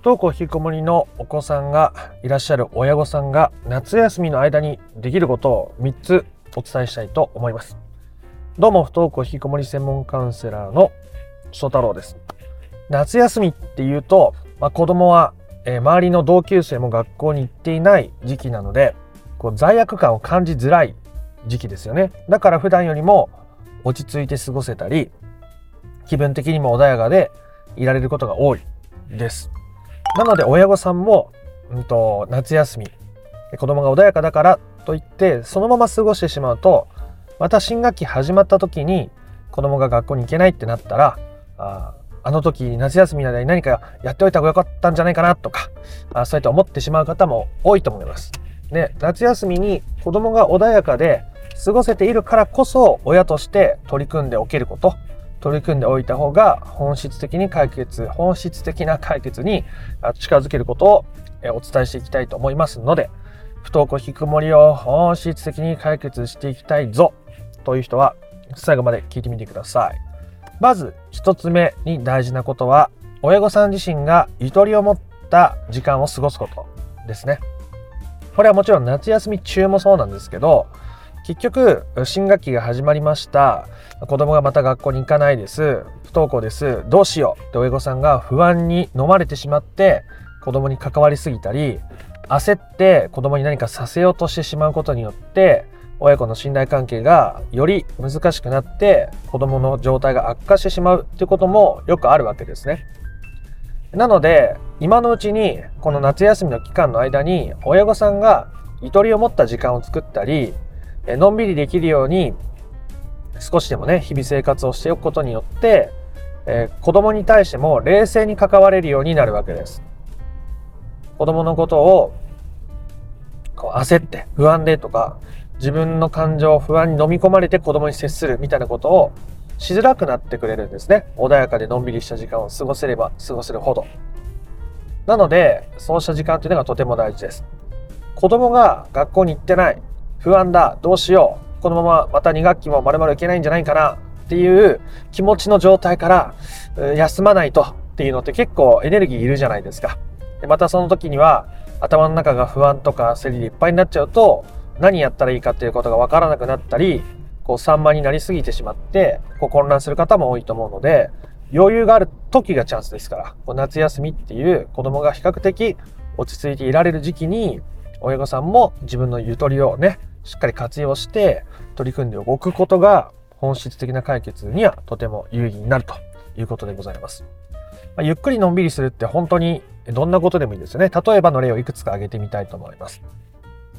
不登校引きこもりのお子さんがいらっしゃる親御さんが夏休みの間にできることを3つお伝えしたいと思います。どうも不登校引きこもり専門カウンセラーの翔太郎です。夏休みっていうと、まあ、子供は、えー、周りの同級生も学校に行っていない時期なのでこう罪悪感を感じづらい時期ですよね。だから普段よりも落ち着いて過ごせたり気分的にも穏やかでいられることが多いです。なので親御さんも、うんと、夏休み子供が穏やかだからといってそのまま過ごしてしまうとまた新学期始まった時に子供が学校に行けないってなったらああの時夏休みの間に何かやっておいた方がよかったんじゃないかなとかあそうやって思ってしまう方も多いと思います。で夏休みに子供が穏やかで過ごせているからこそ親として取り組んでおけること取り組んでおいた方が本質的に解決本質的な解決に近づけることをお伝えしていきたいと思いますので不登校引きこもりを本質的に解決していきたいぞという人は最後まで聞いてみてください。まず一つ目に大事なことは親御さん自身がゆとりを持った時間を過ごすことですね。これはもちろん夏休み中もそうなんですけど結局新学期が始まりました。子供がまた学校に行かないです。不登校です。どうしようって親御さんが不安に飲まれてしまって子供に関わりすぎたり焦って子供に何かさせようとしてしまうことによって親子の信頼関係がより難しくなって子供の状態が悪化してしまうってこともよくあるわけですね。なので今のうちにこの夏休みの期間の間に親御さんがゆとりを持った時間を作ったりのんびりできるように少しでもね日々生活をしておくことによって、えー、子供に対しても冷静に関われるようになるわけです。子供のことをこう焦って不安でとか自分の感情不安に飲み込まれて子供に接するみたいなことをしづらくなってくれるんですね。穏やかでのんびりした時間を過ごせれば過ごせるほど。なので、そうした時間というのがとても大事です。子供が学校に行ってない、不安だ、どうしよう、このまままた2学期もまるまるいけないんじゃないかなっていう気持ちの状態から休まないとっていうのって結構エネルギーいるじゃないですか。でまたその時には頭の中が不安とか焦りでいっぱいになっちゃうと何やったらいいかっていうことがわからなくなったり、こう散漫になりすぎてしまってこう混乱する方も多いと思うので、余裕がある時がチャンスですから、こう夏休みっていう子供が比較的落ち着いていられる時期に親御さんも自分のゆとりをねしっかり活用して取り組んでおくことが本質的な解決にはとても有意義になるということでございます。まあ、ゆっくりのんびりするって本当にどんなことでもいいですよね。例えばの例をいくつか挙げてみたいと思います。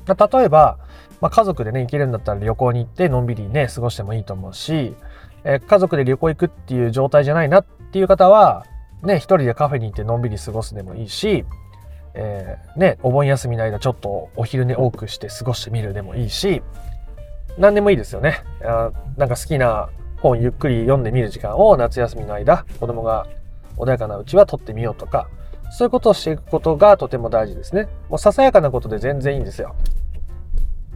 まあ、例えば、まあ、家族でね、行けるんだったら旅行に行ってのんびりね、過ごしてもいいと思うし、えー、家族で旅行行くっていう状態じゃないなっていう方は、ね、一人でカフェに行ってのんびり過ごすでもいいし、えー、ね、お盆休みの間ちょっとお昼寝多くして過ごしてみるでもいいし、何でもいいですよね。あなんか好きな本ゆっくり読んでみる時間を夏休みの間、子供が穏やかなうちは取ってみようとか、そういうことをしていくことがとても大事ですね。もうささやかなことで全然いいんですよ。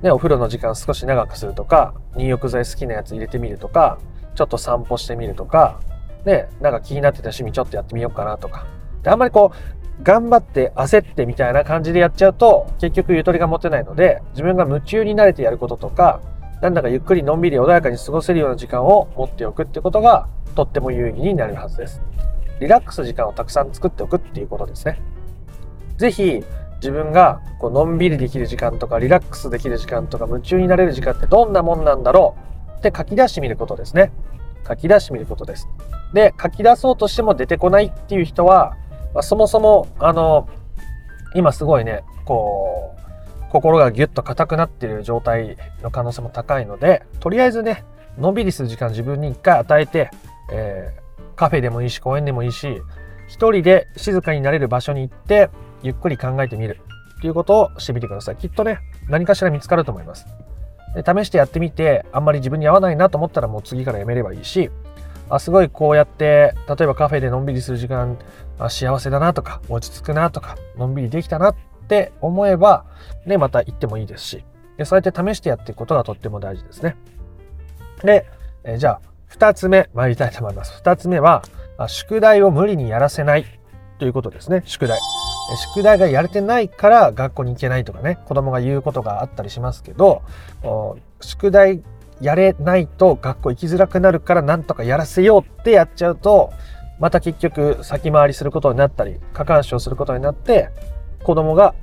ね、お風呂の時間少し長くするとか、入浴剤好きなやつ入れてみるとか、ちょっと散歩してみるとか、ね、なんか気になってた趣味ちょっとやってみようかなとか。であんまりこう、頑張って焦ってみたいな感じでやっちゃうと結局ゆとりが持てないので自分が夢中になれてやることとかなんだかゆっくりのんびり穏やかに過ごせるような時間を持っておくってことがとっても有意義になるはずです。リラックス時間をたくさん作っておくっていうことですね。ぜひ自分がこうのんびりできる時間とかリラックスできる時間とか夢中になれる時間ってどんなもんなんだろうって書き出してみることですね。書き出してみることです。で、書き出そうとしても出てこないっていう人はまあ、そもそも、あの、今すごいね、こう、心がギュッと硬くなってる状態の可能性も高いので、とりあえずね、のんびりする時間自分に一回与えて、えー、カフェでもいいし、公園でもいいし、一人で静かになれる場所に行って、ゆっくり考えてみるっていうことをしてみてください。きっとね、何かしら見つかると思います。で試してやってみて、あんまり自分に合わないなと思ったらもう次からやめればいいし、あすごいこうやって例えばカフェでのんびりする時間あ幸せだなとか落ち着くなとかのんびりできたなって思えばねまた行ってもいいですしでそうやって試してやっていくことがとっても大事ですね。で、え、じゃあ2つ目参りたいと思います。2つ目は宿題を無理にやらせないということですね、宿題。宿題がやれてないから学校に行けないとかね、子供が言うことがあったりしますけど、宿題やれないと学校行きづらくなるからなんとかやらせようってやっちゃうと、また結局先回りすることになったり、過干渉することになって、子供が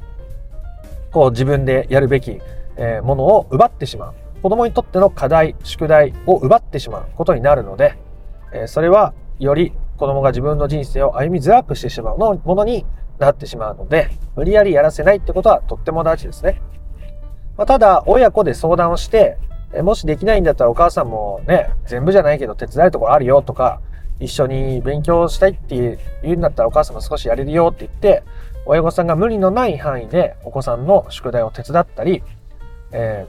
こう自分でやるべきものを奪ってしまう。子供にとっての課題、宿題を奪ってしまうことになるので、それはより子供が自分の人生を歩みづらくしてしまうものになってしまうので、無理やりやらせないってことはとっても大事ですね。ま、ただ、親子で相談をして、もしできないんだったらお母さんもね、全部じゃないけど手伝えるところあるよとか、一緒に勉強したいって言うんだったらお母さんも少しやれるよって言って、親御さんが無理のない範囲でお子さんの宿題を手伝ったり、え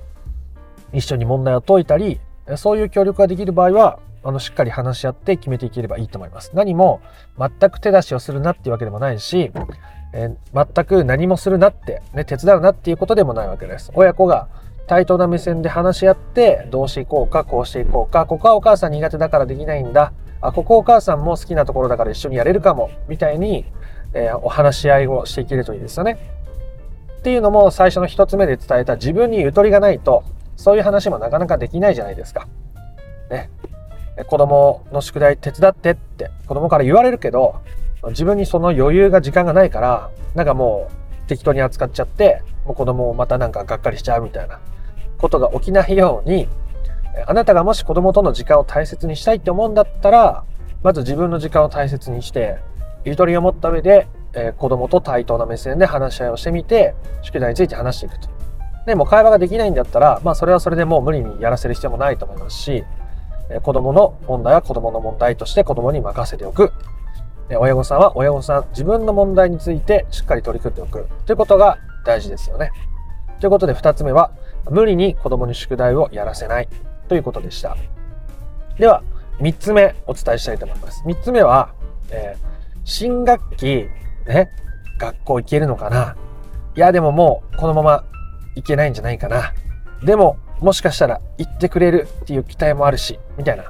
ー、一緒に問題を解いたり、そういう協力ができる場合は、あの、しっかり話し合って決めていければいいと思います。何も全く手出しをするなっていうわけでもないし、えー、全く何もするなって、ね、手伝うなっていうことでもないわけです。親子が対等な目線で話し合って、どうしていこうか、こうしていこうか、ここはお母さん苦手だからできないんだ、あ、ここお母さんも好きなところだから一緒にやれるかも、みたいに、えー、お話し合いをしていけるといいですよね。っていうのも最初の一つ目で伝えた自分にゆとりがないと、そういう話もなかなかできないじゃないですか。ね。子供の宿題手伝ってって子供から言われるけど、自分にその余裕が時間がないから、なんかもう適当に扱っちゃって、もう子供をまたなんかがっかりしちゃうみたいなことが起きないように、あなたがもし子供との時間を大切にしたいって思うんだったら、まず自分の時間を大切にして、ゆとりを持った上で、えー、子供と対等な目線で話し合いをしてみて、宿題について話していくと。でも会話ができないんだったら、まあそれはそれでもう無理にやらせる必要もないと思いますし、え子供の問題は子供の問題として子供に任せておく。え親御さんは親御さん、自分の問題についてしっかり取り組んでおくということが大事ですよね。ということで2つ目は、無理に子供に宿題をやらせないということでした。では、3つ目お伝えしたいと思います。3つ目は、えー、新学期、ね、学校行けるのかな？いや、でももうこのまま行けないんじゃないかな。でも、もしかしたら行ってくれるっていう期待もあるし、みたいな。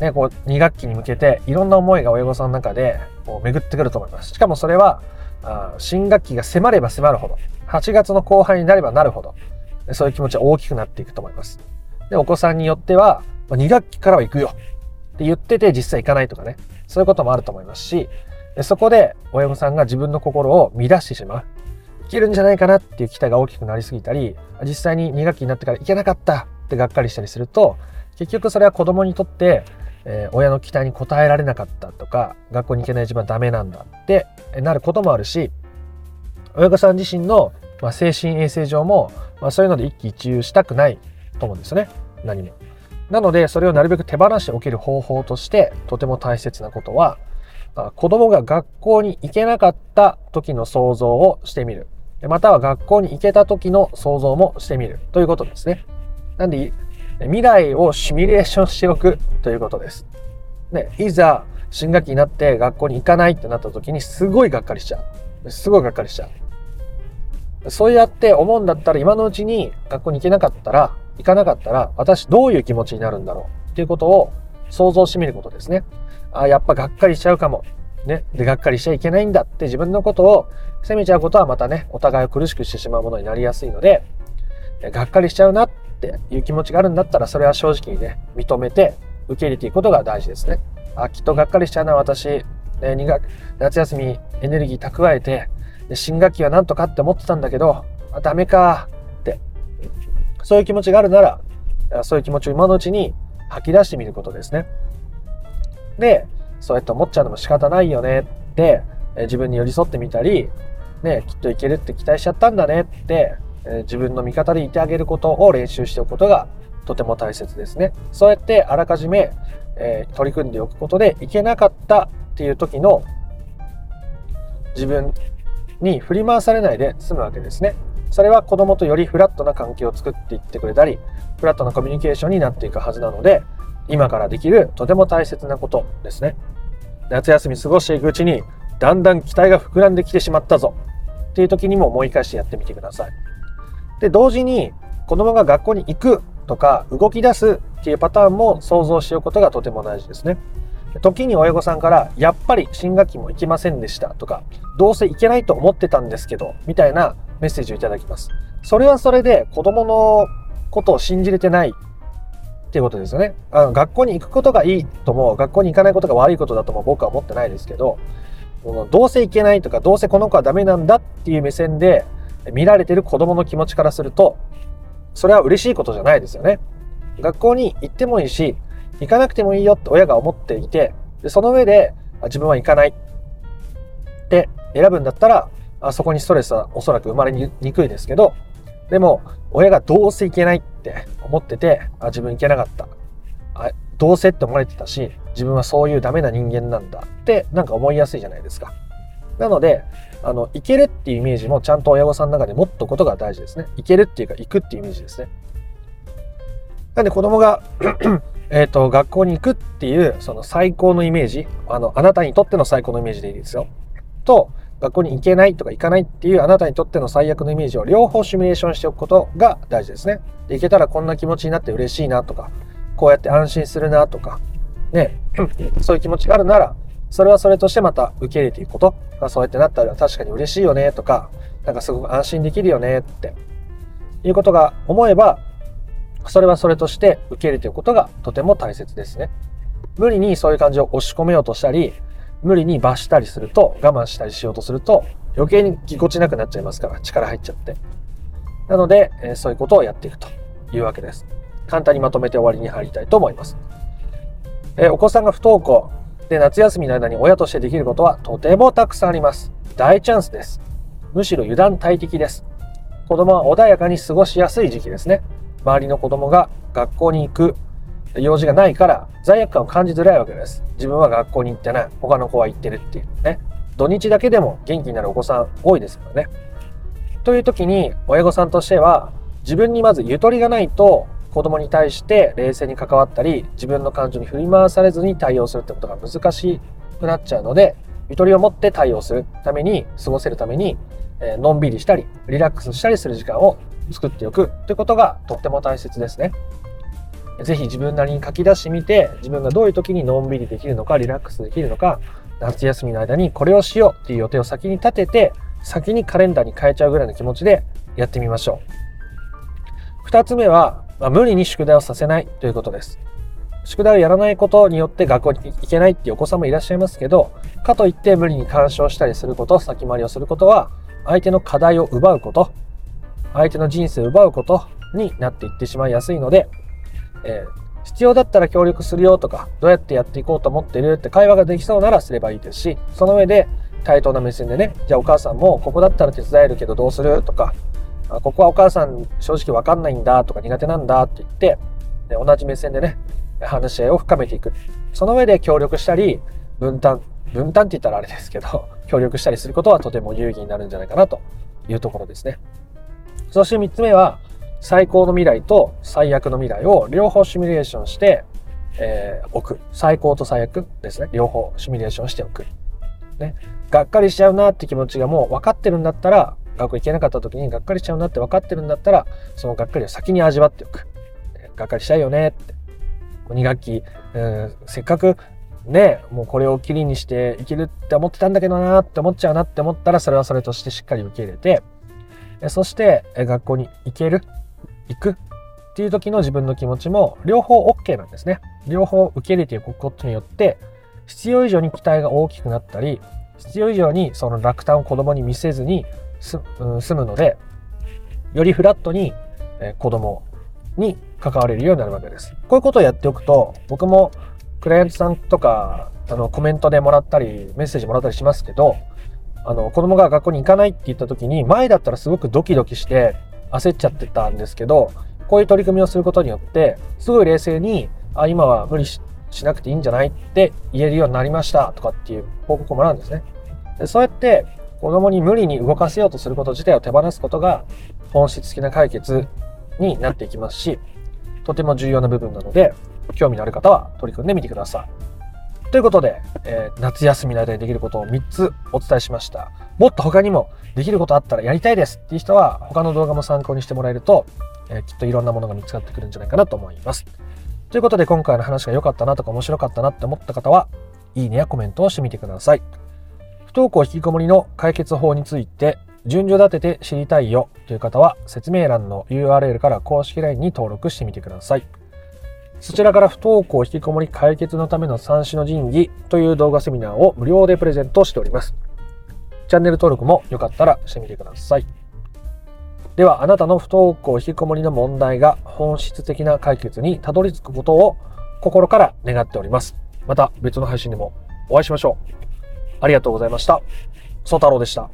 ね、こう、2学期に向けていろんな思いが親御さんの中でこう巡ってくると思います。しかもそれは、新学期が迫れば迫るほど、8月の後半になればなるほど、そういう気持ちは大きくなっていくと思います。で、お子さんによっては、2学期からは行くよって言ってて実際行かないとかね、そういうこともあると思いますし、そこで親御さんが自分の心を乱してしまう。けるんじゃないかなっていう期待が大きくなりすぎたり、実際に2学期になってからいけなかったってがっかりしたりすると、結局それは子供にとって、えー、親の期待に応えられなかったとか、学校に行けない自分はダメなんだってなることもあるし、親御さん自身の、まあ、精神衛生上も、まあ、そういうので一喜一憂したくないと思うんですよね。何も。なので、それをなるべく手放しておける方法として、とても大切なことは、子供が学校に行けなかった時の想像をしてみる。または学校に行けた時の想像もしてみるということですね。なんで、未来をシミュレーションしておくということです。で、いざ新学期になって学校に行かないってなった時にすごいがっかりしちゃう。すごいがっかりしちゃう。そうやって思うんだったら今のうちに学校に行けなかったら、行かなかったら私どういう気持ちになるんだろうっていうことを想像してみることですね。あ、やっぱがっかりしちゃうかも。ね。で、がっかりしちゃいけないんだって自分のことを責めちゃうことはまたね、お互いを苦しくしてしまうものになりやすいので、がっかりしちゃうなっっていう気持ちがあるんだったら、それは正直にね、認めて受け入れていくことが大事ですね。あ、きっとがっかりしちゃうな、私、ね、2学、夏休みエネルギー蓄えて、で新学期はなんとかって思ってたんだけど、あ、ダメかって、そういう気持ちがあるなら、そういう気持ちを今のうちに吐き出してみることですね。で、そうやって思っちゃうのも仕方ないよねって、え自分に寄り添ってみたり、ね、きっといけるって期待しちゃったんだねって、え自分の味方でいてあげることを練習しておくことがとても大切ですね。そうやってあらかじめ、え、取り組んでおくことでいけなかったっていう時の自分に振り回されないで済むわけですね。それは子供とよりフラットな関係を作っていってくれたり、フラットなコミュニケーションになっていくはずなので、今からできるとても大切なことですね。夏休み過ごしていくうちにだんだん期待が膨らんできてしまったぞっていう時にも思い返してやってみてください。で、同時に子供が学校に行くとか動き出すっていうパターンも想像しておくことがとても大事ですね。時に親御さんから、やっぱり新学期も行きませんでしたとか、どうせ行けないと思ってたんですけど、みたいなメッセージをいただきます。それはそれで子供のことを信じれてないっていうことですよね。あの学校に行くことがいいとも、学校に行かないことが悪いことだとも僕は思ってないですけど、どうせ行けないとか、どうせこの子はダメなんだっていう目線で見られてる子供の気持ちからすると、それは嬉しいことじゃないですよね。学校に行ってもいいし、行かなくてもいいよって親が思っていて、でその上で自分は行かないって選ぶんだったら、あそこにストレスはおそらく生まれにくいですけど、でも親がどうせ行けないって思ってて、あ自分行けなかった。あどうせって思われてたし、自分はそういうダメな人間なんだってなんか思いやすいじゃないですか。なので、あの、行けるっていうイメージもちゃんと親御さんの中で持っとくことが大事ですね。行けるっていうか行くっていうイメージですね。なんで子供が えっと、学校に行くっていう、その最高のイメージ、あの、あなたにとっての最高のイメージでいいですよ。と、学校に行けないとか行かないっていうあなたにとっての最悪のイメージを両方シミュレーションしておくことが大事ですね。で、行けたらこんな気持ちになって嬉しいなとか、こうやって安心するなとか、ね、そういう気持ちがあるなら、それはそれとしてまた受け入れていくことがそうやってなったら確かに嬉しいよねとか、なんかすごく安心できるよねっていうことが思えば、それはそれとして受け入れていくことがとても大切ですね。無理にそういう感じを押し込めようとしたり、無理に罰したりすると、我慢したりしようとすると、余計にぎこちなくなっちゃいますから、力入っちゃって。なので、えそういうことをやっていくというわけです。簡単にまとめて終わりに入りたいと思います。えお子さんが不登校で夏休みの間に親としてできることはとてもたくさんあります。大チャンスです。むしろ油断大敵です。子供は穏やかに過ごしやすい時期ですね。周りの子供が学校に行く用事がないから罪悪感を感じづらいわけです。自分は学校に行ってない。他の子は行ってるっていうね。土日だけでも元気になるお子さん多いですからね。という時に親御さんとしては自分にまずゆとりがないと子供に対して冷静に関わったり自分の感情に振り回されずに対応するってことが難しくなっちゃうのでゆとりを持って対応するために過ごせるために、え、のんびりしたりリラックスしたりする時間を作っておくということがとっても大切ですね。ぜひ自分なりに書き出してみて、自分がどういう時にのんびりできるのか、リラックスできるのか、夏休みの間にこれをしようっていう予定を先に立てて、先にカレンダーに変えちゃうぐらいの気持ちでやってみましょう。二つ目は、まあ、無理に宿題をさせないということです。宿題をやらないことによって学校に行けないっていうお子さんもいらっしゃいますけど、かといって無理に干渉したりすること、先回りをすることは、相手の課題を奪うこと、相手の人生を奪うことになっていってしまいやすいので、えー、必要だったら協力するよとか、どうやってやっていこうと思ってるって会話ができそうならすればいいですし、その上で対等な目線でね、じゃあお母さんもここだったら手伝えるけどどうするとか、あここはお母さん正直わかんないんだとか苦手なんだって言って、同じ目線でね、話し合いを深めていく。その上で協力したり、分担、分担って言ったらあれですけど、協力したりすることはとても有意義になるんじゃないかなというところですね。そして3つ目は、最高の未来と最悪の未来を両方シミュレーションして、えー、おく。最高と最悪ですね。両方シミュレーションしておく。ね。がっかりしちゃうなって気持ちがもう分かってるんだったら、学校行けなかった時にがっかりしちゃうなって分かってるんだったら、そのがっかりを先に味わっておく。がっかりしたいよねって。2学期、うん、せっかくね、もうこれをきりにしていけるって思ってたんだけどなって思っちゃうなって思ったら、それはそれとしてしっかり受け入れて、そして学校に行ける、行くっていう時の自分の気持ちも両方 OK なんですね。両方受け入れていくことによって、必要以上に期待が大きくなったり、必要以上にその落胆を子供に見せずにす、うん済むので、よりフラットにえ子供に関われるようになるわけです。こういうことをやっておくと、僕もクライアントさんとか、あの、コメントでもらったり、メッセージもらったりしますけど、あの、子供が学校に行かないって言った時に、前だったらすごくドキドキして焦っちゃってたんですけど、こういう取り組みをすることによって、すごい冷静に、あ、今は無理しなくていいんじゃないって言えるようになりましたとかっていう報告をもらうんですね。でそうやって子供に無理に動かせようとすること自体を手放すことが本質的な解決になっていきますし、とても重要な部分なので、興味のある方は取り組んでみてください。ということで、えー、夏休みの間にできることを3つお伝えしました。もっと他にもできることあったらやりたいですっていう人は他の動画も参考にしてもらえると、えー、きっといろんなものが見つかってくるんじゃないかなと思います。ということで今回の話が良かったなとか面白かったなって思った方は、いいねやコメントをしてみてください。不登校引きこもりの解決法について順序立てて知りたいよという方は説明欄の URL から公式 LINE に登録してみてください。そちらから不登校引きこもり解決のための三種の神器という動画セミナーを無料でプレゼントしております。チャンネル登録もよかったらしてみてください。ではあなたの不登校引きこもりの問題が本質的な解決にたどり着くことを心から願っております。また別の配信でもお会いしましょう。ありがとうございました。ソ太郎でした。